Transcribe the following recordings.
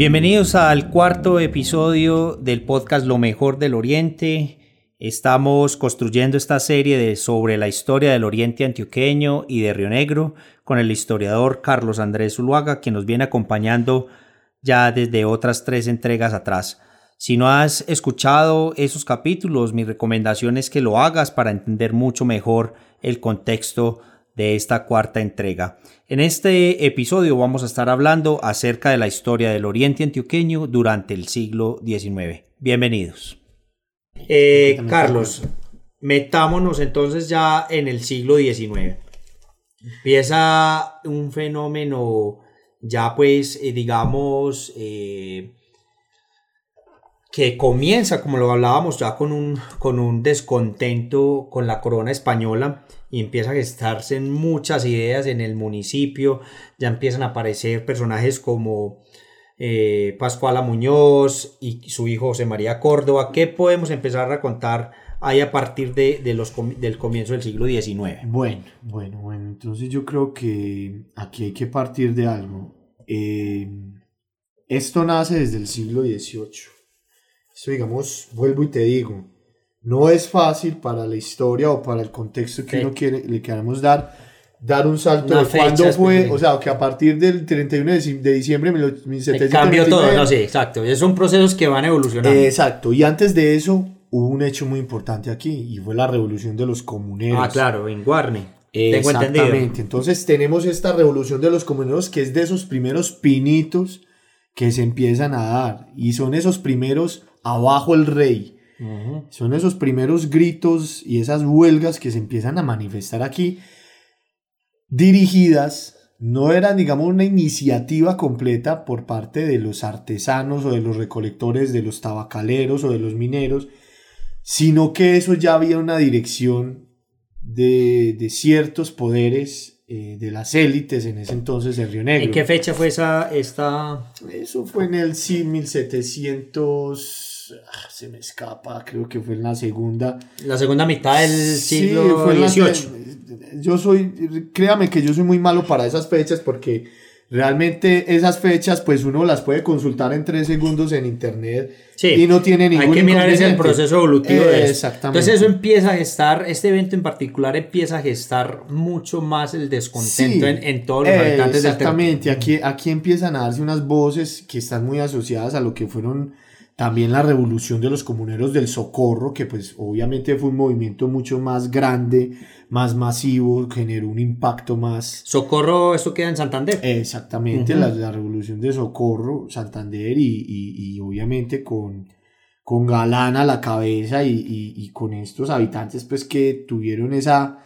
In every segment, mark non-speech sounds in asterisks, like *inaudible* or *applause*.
Bienvenidos al cuarto episodio del podcast Lo mejor del Oriente. Estamos construyendo esta serie de, sobre la historia del Oriente Antioqueño y de Río Negro con el historiador Carlos Andrés Zuluaga, quien nos viene acompañando ya desde otras tres entregas atrás. Si no has escuchado esos capítulos, mi recomendación es que lo hagas para entender mucho mejor el contexto de esta cuarta entrega. En este episodio vamos a estar hablando acerca de la historia del Oriente Antioqueño durante el siglo XIX. Bienvenidos. Eh, Carlos, metámonos entonces ya en el siglo XIX. Empieza un fenómeno ya pues eh, digamos eh, que comienza, como lo hablábamos ya, con un, con un descontento con la corona española y empieza a gestarse en muchas ideas en el municipio, ya empiezan a aparecer personajes como eh, Pascuala Muñoz y su hijo José María Córdoba. ¿Qué podemos empezar a contar ahí a partir de, del comienzo del siglo XIX? Bueno, bueno, bueno, entonces yo creo que aquí hay que partir de algo. Eh, esto nace desde el siglo XVIII eso, digamos, vuelvo y te digo, no es fácil para la historia o para el contexto que uno quiere, le queramos dar, dar un salto de cuándo fue, o sea, que a partir del 31 de diciembre de 1799... Cambió todo, no, sí, exacto. Son procesos que van evolucionando. exacto, y antes de eso hubo un hecho muy importante aquí y fue la revolución de los comuneros. Ah, claro, en Guarne. Tengo Exactamente. Entonces tenemos esta revolución de los comuneros que es de esos primeros pinitos que se empiezan a dar y son esos primeros abajo el rey. Son esos primeros gritos y esas huelgas que se empiezan a manifestar aquí, dirigidas, no eran, digamos, una iniciativa completa por parte de los artesanos o de los recolectores, de los tabacaleros o de los mineros, sino que eso ya había una dirección de, de ciertos poderes eh, de las élites en ese entonces de Río Negro. ¿En qué fecha fue esa, esta...? Eso fue en el sí, 1700... Ah, se me escapa, creo que fue en la segunda... La segunda mitad del siglo XVIII. Yo soy, créame que yo soy muy malo para esas fechas porque Realmente esas fechas, pues uno las puede consultar en tres segundos en internet y no tiene ningún Hay que mirar ese el proceso evolutivo de Exactamente. Entonces eso empieza a gestar, este evento en particular empieza a gestar mucho más el descontento en, todos los habitantes del Exactamente, aquí, aquí empiezan a darse unas voces que están muy asociadas a lo que fueron también la revolución de los comuneros del socorro, que pues obviamente fue un movimiento mucho más grande, más masivo, generó un impacto más... Socorro, eso queda en Santander. Exactamente, la, la, revolución de Socorro, Santander y, y, y obviamente con, con Galán a la cabeza y, y, con estos habitantes pues que tuvieron esa,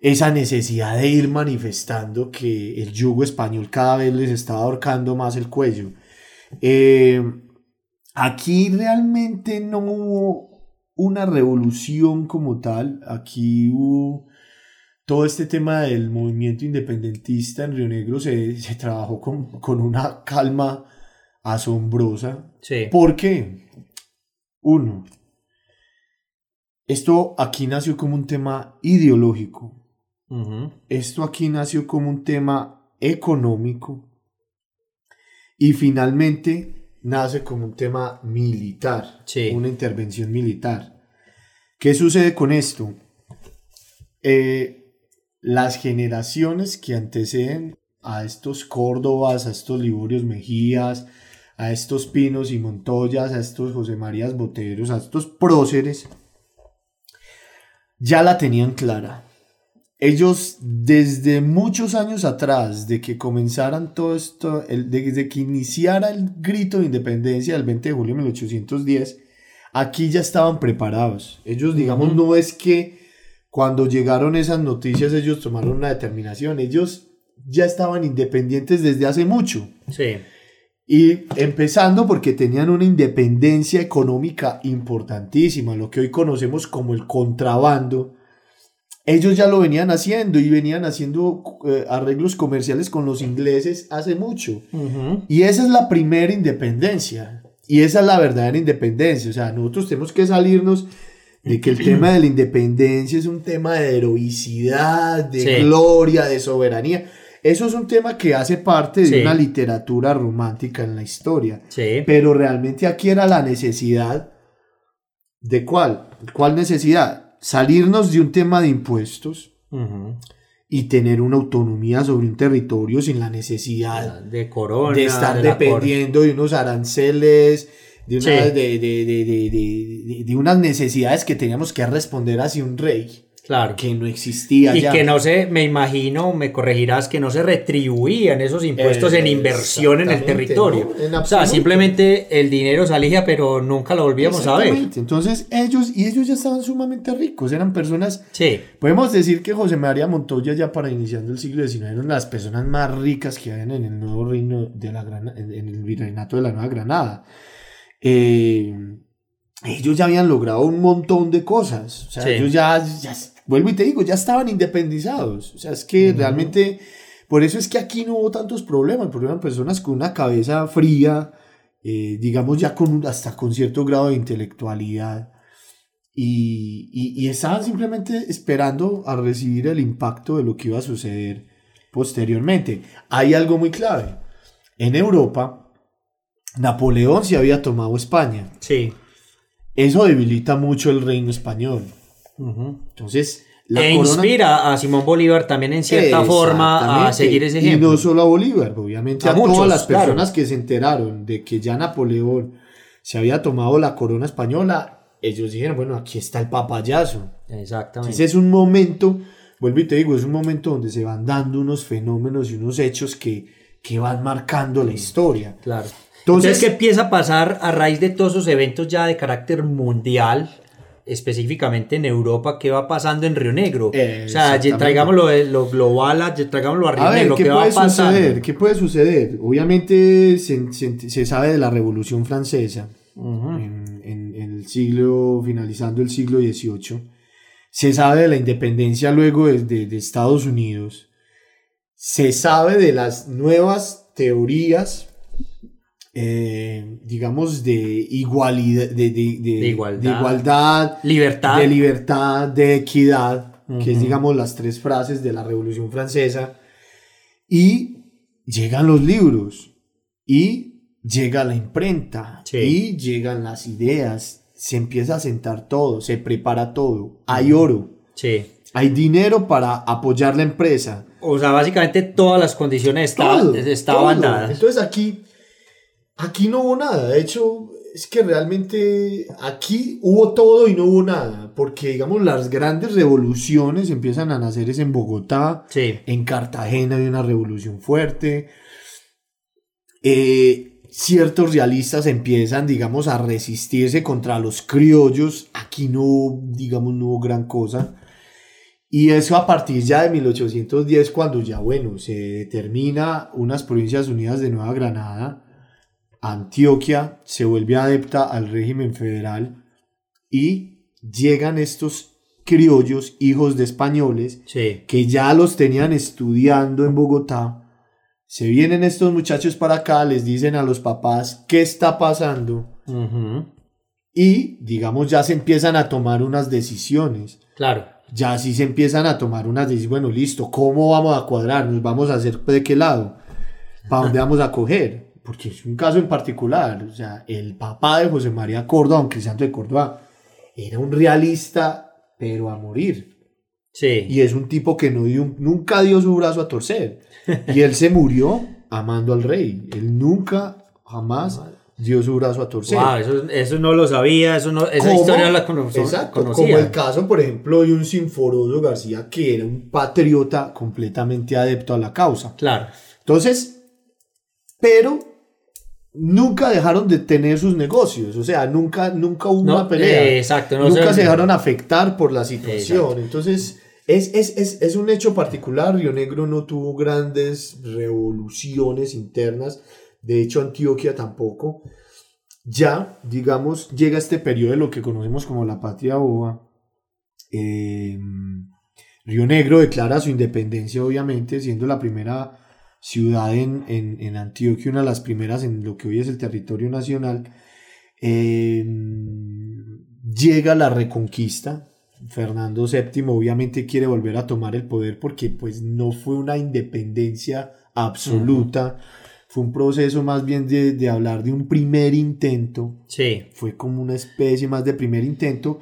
esa necesidad de ir manifestando que el yugo español cada vez les estaba ahorcando más el cuello. Eh, Aquí realmente no hubo una revolución como tal, aquí hubo todo este tema del movimiento independentista en Río Negro se, trabajó con, una calma asombrosa. Sí. ¿Por qué? Uno, esto aquí nació como un tema ideológico. Esto aquí nació como un tema económico. Y finalmente nace como un tema militar, una intervención militar. ¿Qué sucede con esto? Eh, las generaciones que anteceden a estos Córdobas, a estos Liborios Mejías, a estos Pinos y Montoyas, a estos José Marías Boteros, a estos próceres, ya la tenían clara ellos desde muchos años atrás, de que comenzaran todo esto, el, desde que iniciara el grito de independencia del 20 de julio de 1810, aquí ya estaban preparados. Ellos, digamos, no es que cuando llegaron esas noticias ellos tomaron una determinación, ellos ya estaban independientes desde hace mucho. Sí. Y empezando porque tenían una independencia económica importantísima, lo que hoy conocemos como el contrabando. Ellos ya lo venían haciendo y venían haciendo eh, arreglos comerciales con los ingleses hace mucho. Y esa es la primera independencia. Y esa es la verdadera independencia. O sea, nosotros tenemos que salirnos de que el tema de la independencia es un tema de heroicidad, de gloria, de soberanía. Eso es un tema que hace parte de una literatura romántica en la historia. Sí. Pero realmente aquí era la necesidad. ¿De cuál? ¿Cuál necesidad? Salirnos de un tema de impuestos y tener una autonomía sobre un territorio sin la necesidad de, corona, de estar dependiendo de unos aranceles, de, de, de, unas necesidades que teníamos que responder hacia un rey. Claro. Que no existía. Y que no se, me imagino, me corregirás, que no se retribuían esos impuestos en inversión en el territorio. o sea, simplemente el dinero salía, pero nunca lo volvíamos a ver. Entonces ellos, y ellos ya estaban sumamente ricos, eran personas. Sí. Podemos decir que José María Montoya, ya para iniciando el siglo XIX, eran las personas más ricas que habían en el nuevo reino de la en el virreinato de la Nueva Granada. Eh, ellos ya habían logrado un montón de cosas. O sea, ellos ya, ya vuelvo y te digo, ya estaban independizados. O sea, es que realmente, por eso es que aquí no hubo tantos problemas, porque eran personas con una cabeza fría, eh, digamos ya con hasta con cierto grado de intelectualidad. Y, y, estaban simplemente esperando a recibir el impacto de lo que iba a suceder posteriormente. Hay algo muy clave. En Europa, Napoleón se había tomado España. Sí. Eso debilita mucho el reino español. Entonces, la e inspira a Simón Bolívar también en cierta forma a seguir ese ejemplo. Y no solo a Bolívar, obviamente a, todas las personas que se enteraron de que ya Napoleón se había tomado la corona española, ellos dijeron, bueno, aquí está el papayazo. Exactamente. Entonces es un momento, vuelvo y te digo, es un momento donde se van dando unos fenómenos y unos hechos que, que van marcando la historia. Claro. Entonces, ¿qué empieza a pasar a raíz de todos esos eventos ya de carácter mundial? Específicamente en Europa, qué va pasando en Río Negro. o sea, traigámoslo lo global, traigámoslo a Río Negro, ¿qué, va Suceder? ¿Qué puede suceder? Obviamente se, sabe de la Revolución Francesa en, el siglo, finalizando el siglo XVIII. Se sabe de la independencia luego de, de Estados Unidos. Se sabe de las nuevas teorías eh, digamos, de, igualdad, de, igualdad, libertad. de libertad, de equidad, que es, digamos, las tres frases de la Revolución Francesa. Y llegan los libros, y llega la imprenta, y llegan las ideas, se empieza a sentar todo, se prepara todo, hay oro. Hay dinero para apoyar la empresa. O sea, básicamente todas las condiciones estaban, estaban dadas. Entonces aquí Aquí no hubo nada, de hecho es que realmente aquí hubo todo y no hubo nada, porque digamos las grandes revoluciones empiezan a nacer es en Bogotá, en Cartagena hay una revolución fuerte, eh, ciertos realistas empiezan digamos a resistirse contra los criollos, aquí no digamos no hubo gran cosa, y eso a partir ya de 1810 cuando ya bueno se determina unas provincias unidas de Nueva Granada, Antioquia se vuelve adepta al régimen federal y llegan estos criollos, hijos de españoles, que ya los tenían estudiando en Bogotá. Se vienen estos muchachos para acá, les dicen a los papás qué está pasando. Y, digamos, ya se empiezan a tomar unas decisiones. Claro. Ya sí se empiezan a tomar unas decisiones. Bueno, listo, ¿cómo vamos a cuadrar? ¿Nos vamos a hacer de qué lado? ¿Para dónde *laughs* vamos a coger? Porque es un caso en particular, o sea, el papá de José María Córdoba, don Cristiano de Córdoba, era un realista, pero a morir. Sí. Y es un tipo que no dio, nunca dio su brazo a torcer. *laughs* Y él se murió amando al rey. Él nunca, jamás dio su brazo a torcer. Wow, eso, no lo sabía, eso no, esa historia la conocía. Exacto, como el caso, por ejemplo, de un Sinforoso García, que era un patriota completamente adepto a la causa. Claro. Entonces, pero nunca dejaron de tener sus negocios, o sea, nunca, nunca hubo una pelea. exacto, nunca se dejaron afectar por la situación. Entonces, Es, es, es, es, un hecho particular, Río Negro no tuvo grandes revoluciones internas, de hecho Antioquia tampoco. Ya, digamos, llega este periodo de lo que conocemos como la patria boba. Eh, Río Negro declara su independencia, obviamente, siendo la primera ciudad en, en, en, Antioquia, una de las primeras en lo que hoy es el territorio nacional. Eh, llega la reconquista, Fernando VII obviamente quiere volver a tomar el poder porque pues no fue una independencia absoluta, fue un proceso más bien de, de, hablar de un primer intento, sí. fue como una especie más de primer intento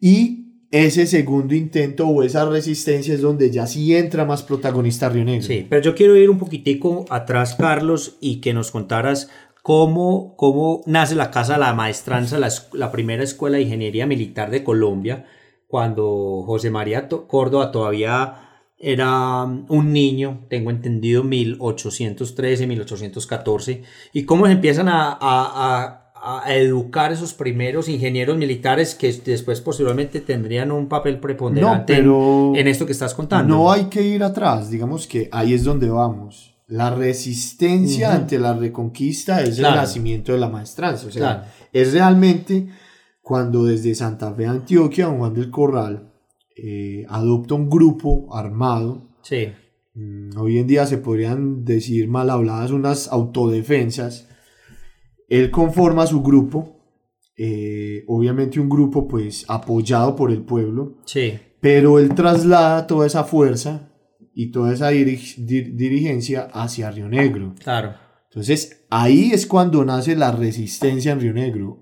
y ese segundo intento o esa resistencia es donde ya sí entra más protagonista Río Negro. Sí, pero yo quiero ir un poquitico atrás, Carlos, y que nos contaras cómo, cómo nace la Casa de la Maestranza, la, primera escuela de ingeniería militar de Colombia, cuando José María Córdoba todavía era un niño, tengo entendido, 1813, 1814, y cómo se empiezan a, educar esos primeros ingenieros militares que después posiblemente tendrían un papel preponderante pero en, esto que estás contando. No hay que ir atrás, digamos que ahí es donde vamos. La resistencia uh -huh. ante la reconquista es Claro. el nacimiento de la maestranza, o sea, Claro. es realmente cuando desde Santa Fe, Antioquia, don Juan del Corral eh, adopta un grupo armado. Sí, Mm, Hoy en día se podrían decir mal habladas unas autodefensas. Él conforma su grupo, eh, obviamente un grupo pues apoyado por el pueblo, sí, pero él traslada toda esa fuerza y toda esa diri- dir- dirigencia hacia Río Negro. claro. Entonces ahí es cuando nace la resistencia en Río Negro.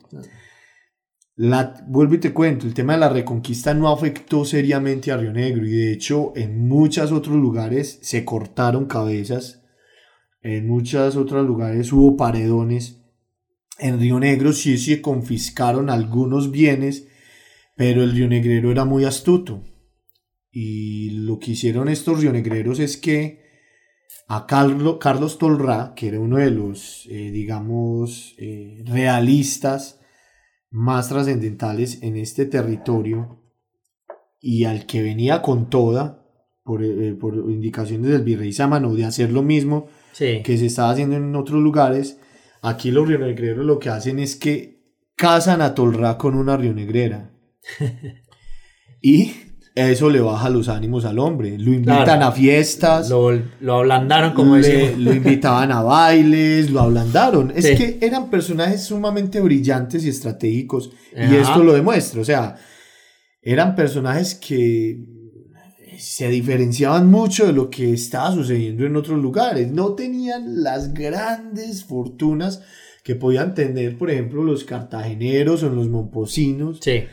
La, vuelvo y te cuento, el tema de la reconquista no afectó seriamente a Río Negro y de hecho en muchos otros lugares se cortaron cabezas, en muchos otros lugares hubo paredones. En Río Negro sí se confiscaron algunos bienes, pero el rionegrero era muy astuto. Y lo que hicieron estos rionegreros es que a Carlo- Carlos Tolrá, que era uno de los, eh, digamos, eh, realistas más trascendentales en este territorio, y al que venía con toda, por, eh, por indicaciones del virrey Sámano, de hacer lo mismo Sí, que se estaba haciendo en otros lugares, aquí los rionegreros lo que hacen es que casan a Tolrá con una rionegrera. *laughs* y eso le baja los ánimos al hombre. Lo invitan Claro. a fiestas. lo, lo ablandaron como le- decimos. lo invitaban a bailes, lo ablandaron. Es que eran personajes sumamente brillantes y estratégicos. Y esto lo demuestra. O sea, eran personajes que se diferenciaban mucho de lo que estaba sucediendo en otros lugares. No tenían las grandes fortunas que podían tener, por ejemplo, los cartageneros o los momposinos Sí,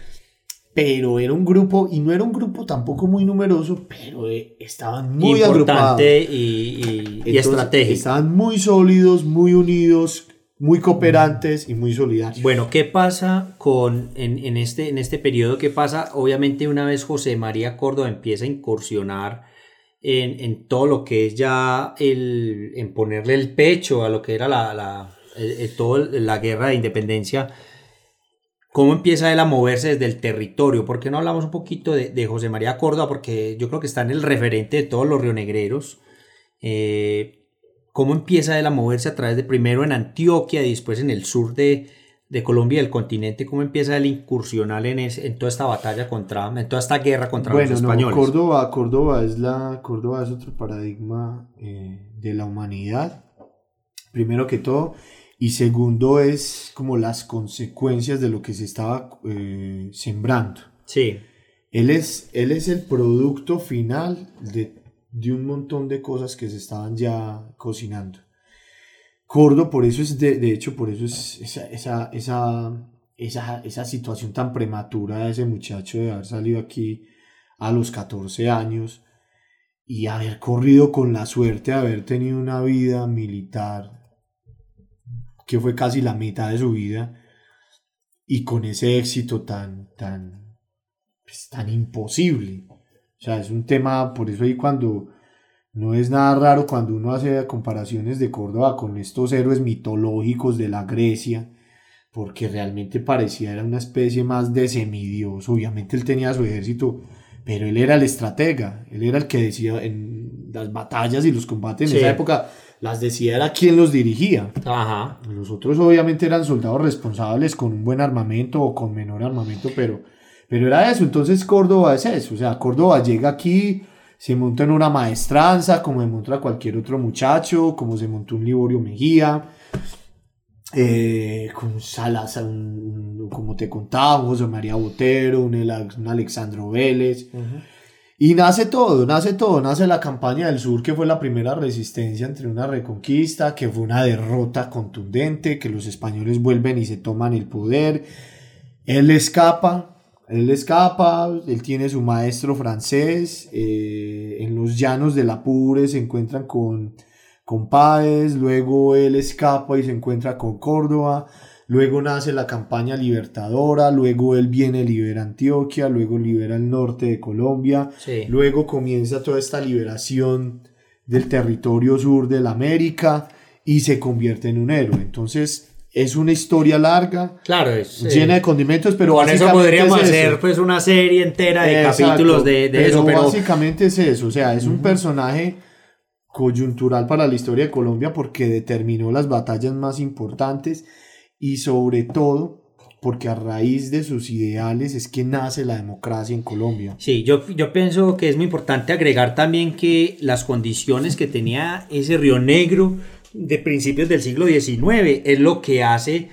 pero era un grupo, y no era un grupo tampoco muy numeroso, pero eh, estaban muy agrupados. importante y, y- y Entonces, estratégico. Estaban muy sólidos, muy unidos, muy cooperantes y muy solidarios. Bueno, ¿qué pasa con en, en este, en este periodo? ¿Qué pasa? Obviamente una vez José María Córdoba empieza a incursionar en, en todo lo que es ya el, en ponerle el pecho a lo que era la, la, el- la guerra de independencia, ¿cómo empieza él a moverse desde el territorio? ¿Por qué no hablamos un poquito de, de José María Córdoba? Porque yo creo que está en el referente de todos los rionegreros. Eh, cómo empieza él a moverse a través de primero en Antioquia y después en el sur de, de Colombia y del continente, cómo empieza él a incursionar en, en toda esta batalla contra, en toda esta guerra contra bueno, los no, españoles. Córdoba, Córdoba es la, Córdoba es otro paradigma eh, de la humanidad, primero que todo, y segundo es como las consecuencias de lo que se estaba eh, sembrando. Sí, Él es, él es el producto final de, de un montón de cosas que se estaban ya cocinando. Cordo, por eso es, de, de hecho, por eso es esa, esa, esa, esa, esa situación tan prematura de ese muchacho de haber salido aquí a los 14 años y haber corrido con la suerte de haber tenido una vida militar que fue casi la mitad de su vida y con ese éxito tan, tan, pues, tan imposible. O sea, es un tema, por eso ahí cuando no es nada raro cuando uno hace comparaciones de Córdoba con estos héroes mitológicos de la Grecia, porque realmente parecía era una especie más de semidios. Obviamente él tenía su ejército, pero él era el estratega, él era el que decía en las batallas y los combates en esa época, las decía era quien los dirigía. Ajá. Los otros obviamente eran soldados responsables con un buen armamento o con menor armamento, pero, pero era eso. Entonces Córdoba es eso, o sea, Córdoba llega aquí, se monta en una maestranza, como se monta cualquier otro muchacho, como se montó un Liborio Mejía, eh, con Salas, como te contaba, José María Botero, un, Alexandro Vélez. Y nace todo, nace todo, nace la campaña del sur, que fue la primera resistencia entre una reconquista, que fue una derrota contundente, que los españoles vuelven y se toman el poder. Él escapa, él escapa, él tiene su maestro francés, eh, en los llanos del Apure se encuentran con, con Páez, luego él escapa y se encuentra con Córdoba, luego nace la campaña libertadora, luego él viene, libera Antioquia, luego libera el norte de Colombia, luego comienza toda esta liberación del territorio sur de la América y se convierte en un héroe. Entonces, es una historia larga, claro, es, llena de condimentos, pero con eso podríamos hacer pues una serie entera de capítulos de, eso. Pero básicamente es eso, o sea, es un personaje coyuntural para la historia de Colombia porque determinó las batallas más importantes y sobre todo porque a raíz de sus ideales es que nace la democracia en Colombia. Sí, yo, yo pienso que es muy importante agregar también que las condiciones que tenía ese Río Negro de principios del siglo XIX. Es lo que hace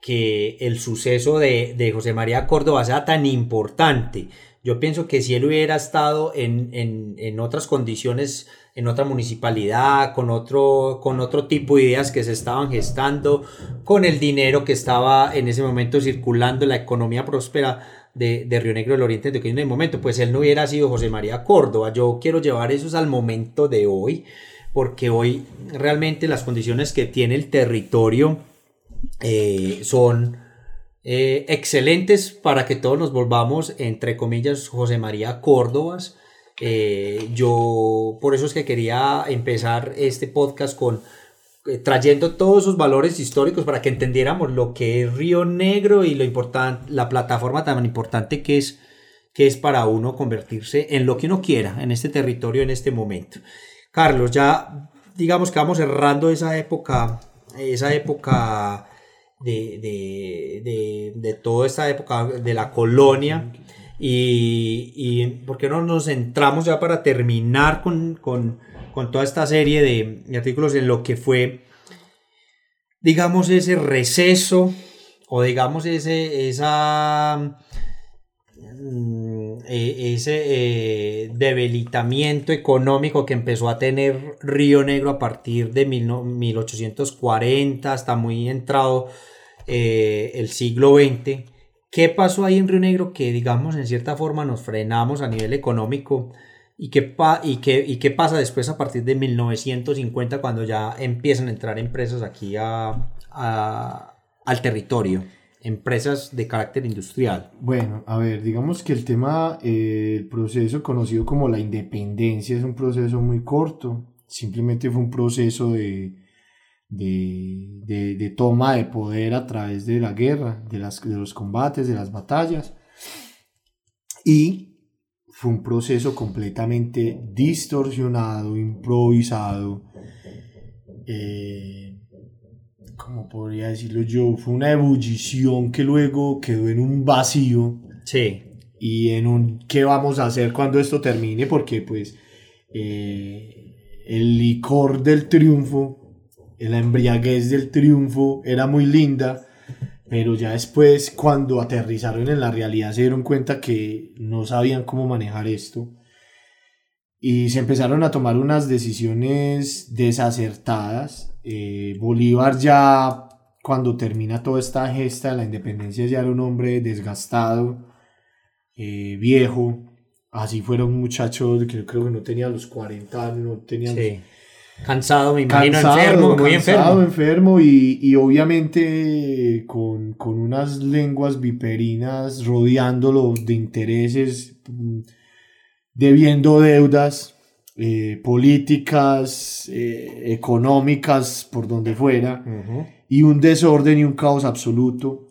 que el suceso de, José María Córdoba sea tan importante. Yo pienso que si él hubiera estado en, otras condiciones, en otra municipalidad, con otro, con otro tipo de ideas que se estaban gestando, con el dinero que estaba en ese momento circulando, la economía próspera de, Río Negro del Oriente de en el momento, pues él no hubiera sido José María Córdoba. Yo quiero llevar eso al momento de hoy porque hoy realmente las condiciones que tiene el territorio eh, son eh, excelentes para que todos nos volvamos, entre comillas, José María Córdobas. Eh, yo por eso es que quería empezar este podcast con trayendo todos esos valores históricos para que entendiéramos lo que es Río Negro y lo importante, la plataforma tan importante que es, que es para uno convertirse en lo que uno quiera en este territorio en este momento. Carlos, ya digamos que vamos cerrando esa época, esa época de, de, toda esta época de la colonia. Y, y ¿por qué no nos centramos ya para terminar con, toda esta serie de, artículos en lo que fue, digamos, ese receso o digamos ese, esa ese eh, debilitamiento económico que empezó a tener Río Negro a partir de 1840 hasta muy entrado eh, el siglo XX. ¿Qué pasó ahí en Río Negro que, digamos, en cierta forma nos frenamos a nivel económico? ¿Y qué, y qué, y qué pasa después a partir de 1950 cuando ya empiezan a entrar empresas aquí a, al territorio? Empresas de carácter industrial? Bueno, a ver, digamos que el tema, eh, el proceso conocido como la independencia es un proceso muy corto, simplemente fue un proceso de, de, toma de poder a través de la guerra, de, las, de los combates, de las batallas, y fue un proceso completamente distorsionado, improvisado, eh, como podría decirlo yo? Fue una ebullición que luego quedó en un vacío. Sí. Y en un ¿qué vamos a hacer cuando esto termine? Porque pues eh, el licor del triunfo, la embriaguez del triunfo era muy linda, pero ya después cuando aterrizaron en la realidad se dieron cuenta que no sabían cómo manejar esto y se empezaron a tomar unas decisiones desacertadas. Eh, Bolívar ya cuando termina toda esta gesta de la independencia ya era un hombre desgastado, eh, viejo, así fuera un muchacho que creo que no tenía los 40 años, no tenía... Cansado, me imagino, enfermo, muy enfermo. enfermo y, y obviamente con, con, unas lenguas viperinas rodeándolo de intereses, mm, debiendo deudas, eh, políticas, eh, económicas, por donde fuera, y un desorden y un caos absoluto,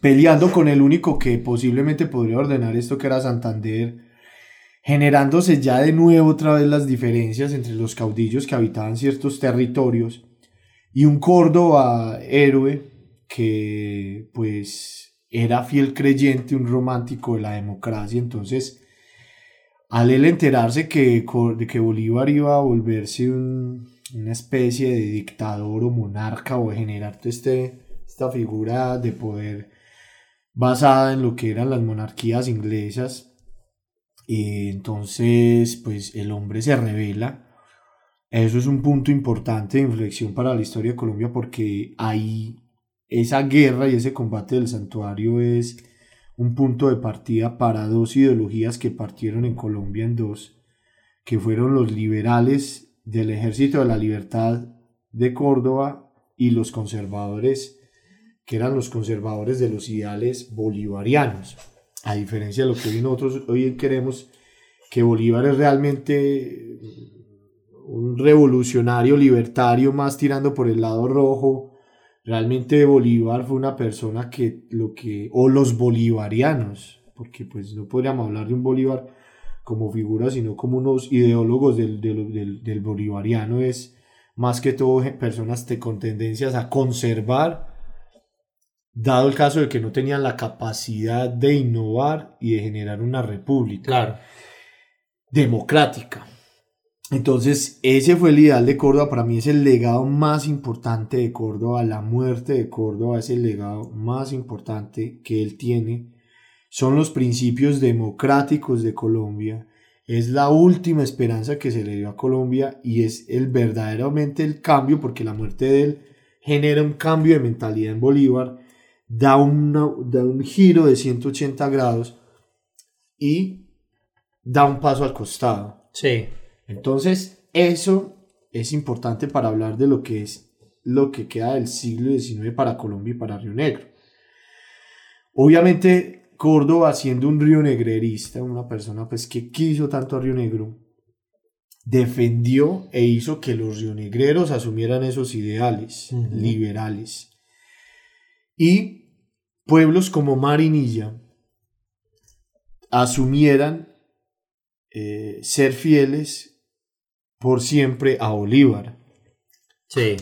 peleando con el único que posiblemente podría ordenar esto, que era Santander, generándose ya de nuevo otra vez las diferencias entre los caudillos que habitaban ciertos territorios y un Córdoba héroe que pues era fiel creyente, un romántico de la democracia, entonces al él enterarse que, que Bolívar iba a volverse una especie de dictador o monarca o generar este, esta figura de poder basada en lo que eran las monarquías inglesas, y entonces pues el hombre se revela. Eso es un punto importante de inflexión para la historia de Colombia porque ahí esa guerra y ese combate del santuario es un punto de partida para dos ideologías que partieron en Colombia en dos, que fueron los liberales del Ejército de la Libertad de Córdoba y los conservadores, que eran los conservadores de los ideales bolivarianos. A diferencia de lo que hoy nosotros hoy queremos, que Bolívar es realmente un revolucionario libertario más tirando por el lado rojo, Realmente Bolívar fue una persona que lo que, o los bolivarianos, porque pues no podríamos hablar de un Bolívar como figura, sino como unos ideólogos del, del, bolivariano, es más que todo personas con tendencias a conservar, dado el caso de que no tenían la capacidad de innovar y de generar una república democrática. Entonces, ese fue el ideal de Córdoba. Para mí es el legado más importante de Córdoba. La muerte de Córdoba es el legado más importante que él tiene. Son los principios democráticos de Colombia. Es la última esperanza que se le dio a Colombia y es el verdaderamente el cambio, porque la muerte de él genera un cambio de mentalidad en Bolívar, da, da un giro de 180 grados y da un paso al costado. Sí. Entonces, eso es importante para hablar de lo que es lo que queda del siglo XIX para Colombia y para Río Negro. Obviamente, Córdoba, siendo un río negrerista, una persona pues, que quiso tanto a Río Negro, defendió e hizo que los rionegreros asumieran esos ideales liberales. Y pueblos como Marinilla asumieran eh, ser fieles por siempre a Bolívar. Sí.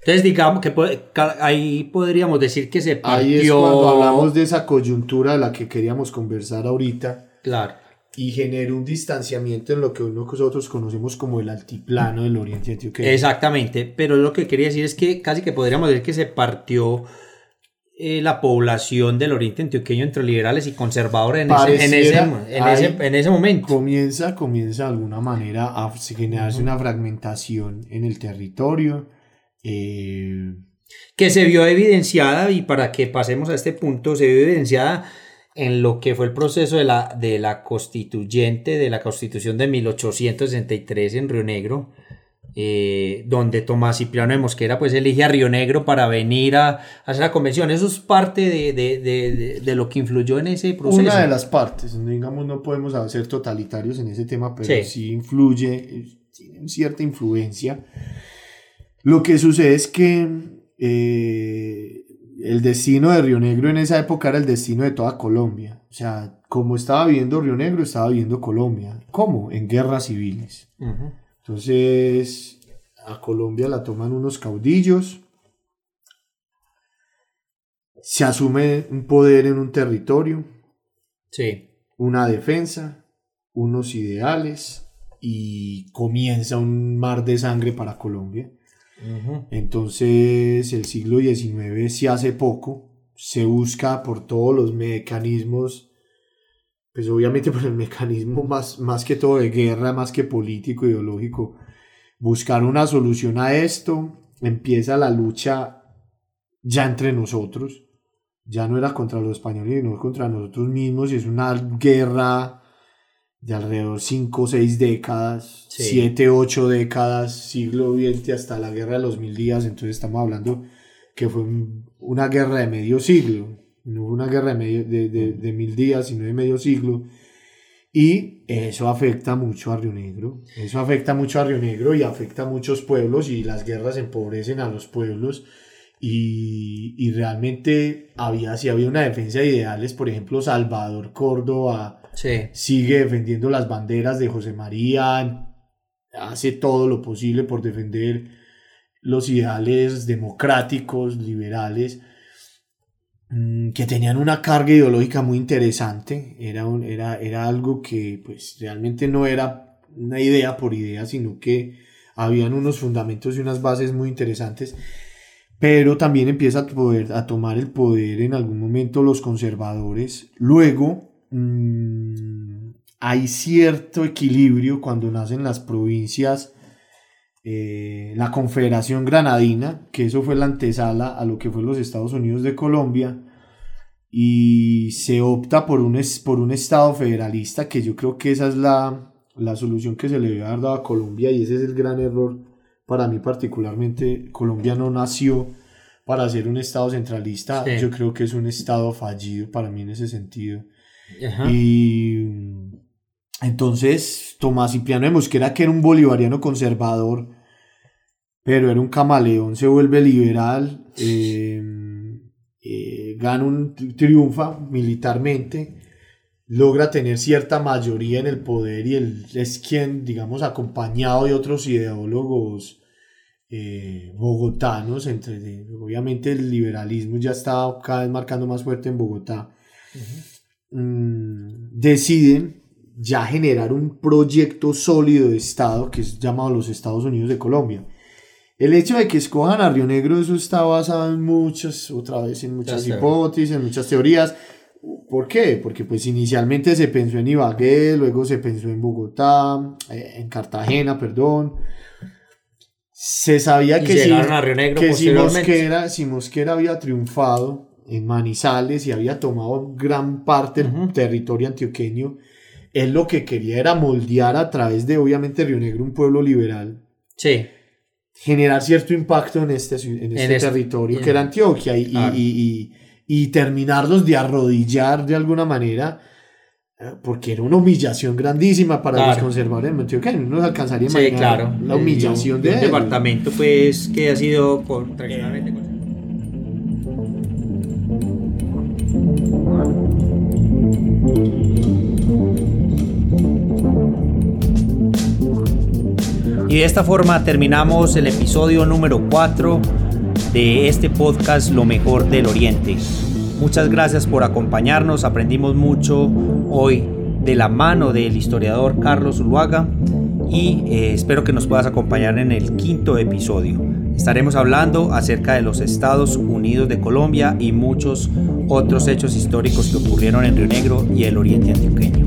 Entonces, digamos que ahí podríamos decir que se partió... Ahí es cuando hablamos de esa coyuntura de la que queríamos conversar ahorita. Claro. Y generó un distanciamiento en lo que nosotros conocemos como el altiplano del Oriente Antioqueño. Exactamente, pero lo que quería decir es que casi que podríamos decir que se partió eh, la población del oriente antioqueño entre liberales y conservadores en, ese, en, ese, en, ese, momento. Comienza, comienza de alguna manera a generarse una fragmentación en el territorio. Eh, que se vio evidenciada, y para que pasemos a este punto, se vio evidenciada en lo que fue el proceso de la, de la constituyente, de la constitución de 1863 en Río Negro, eh, donde Tomás Cipriano de Mosquera pues elige a Río Negro para venir a, hacer la convención. Eso es parte de, lo que influyó en ese proceso. Una de las partes, digamos, no podemos ser totalitarios en ese tema, pero sí, influye, tiene cierta influencia. Lo que sucede es que eh, el destino de Río Negro en esa época era el destino de toda Colombia. O sea, como estaba viviendo Río Negro, estaba viviendo Colombia. ¿Cómo? En guerras civiles. Entonces, a Colombia la toman unos caudillos, se asume un poder en un territorio, sí. una defensa, unos ideales y comienza un mar de sangre para Colombia. Entonces el siglo XIX se hace poco, se busca por todos los mecanismos pues obviamente *laughs* por el mecanismo más, más que todo de guerra, más que político, ideológico, buscar una solución a esto, empieza la lucha ya entre nosotros, ya no era contra los españoles, sino contra nosotros mismos, y es una guerra de alrededor 5 o 6 décadas, 7, 8 décadas, siglo XX hasta la guerra de los mil días, entonces estamos hablando que fue una guerra de medio siglo no hubo una guerra de, medio, de, mil días, sino de medio siglo. Y eso afecta mucho a Río Negro. Eso afecta mucho a Río Negro y afecta a muchos pueblos y las guerras empobrecen a los pueblos. y, y, realmente había, si había una defensa de ideales, por ejemplo, Salvador Córdoba sigue defendiendo las banderas de José María, hace todo lo posible por defender los ideales democráticos, liberales, que tenían una carga ideológica muy interesante, era, un, era, era algo que pues realmente no era una idea por idea, sino que habían unos fundamentos y unas bases muy interesantes pero también empieza a, poder, a tomar el poder en algún momento los conservadores. Luego mmm, hay cierto equilibrio cuando nacen las provincias, eh, la Confederación Granadina, que eso fue la antesala a lo que fue los Estados Unidos de Colombia, y se opta por un, por un Estado federalista, que yo creo que esa es la, la solución que se le debe haber dado a Colombia y ese es el gran error para mí particularmente, Colombia no nació para ser un Estado centralista. Yo creo que es un Estado fallido para mí en ese sentido. Y entonces Tomás Cipriano de Mosquera, que era un bolivariano conservador, pero era un camaleón, se vuelve liberal, eh, eh, gana un triunfa militarmente logra tener cierta mayoría en el poder y él es quien, digamos, acompañado de otros ideólogos eh, bogotanos, entre, obviamente el liberalismo ya está cada vez marcando más fuerte en Bogotá, mm, deciden ya generar un proyecto sólido de Estado que es llamado los Estados Unidos de Colombia. El hecho de que escojan a Río Negro, eso está basado en muchas, otra vez en muchas hipótesis, en muchas teorías. ¿Por qué? Porque pues inicialmente se pensó en Ibagué, luego se pensó en Bogotá, eh, en Cartagena, perdón. Se sabía que, si, que si, Mosquera, si, Mosquera, había triunfado en Manizales y había tomado gran parte del territorio antioqueño, él lo que quería era moldear a través de obviamente Río Negro un pueblo liberal. Sí. Generar cierto impacto en este, en este territorio que era Antioquia y, y y terminarlos de arrodillar de alguna manera, eh, porque era una humillación grandísima para los conservadores que no nos alcanzaría sí, claro. la humillación de, un departamento pues que ha sido tradicionalmente Y de esta forma terminamos el episodio número 4 de este podcast Lo mejor del Oriente. Muchas gracias por acompañarnos, aprendimos mucho hoy de la mano del historiador Carlos Uluaga y eh, espero que nos puedas acompañar en el quinto episodio. Estaremos hablando acerca de los Estados Unidos de Colombia y muchos otros hechos históricos que ocurrieron en Río Negro y el Oriente Antioqueño.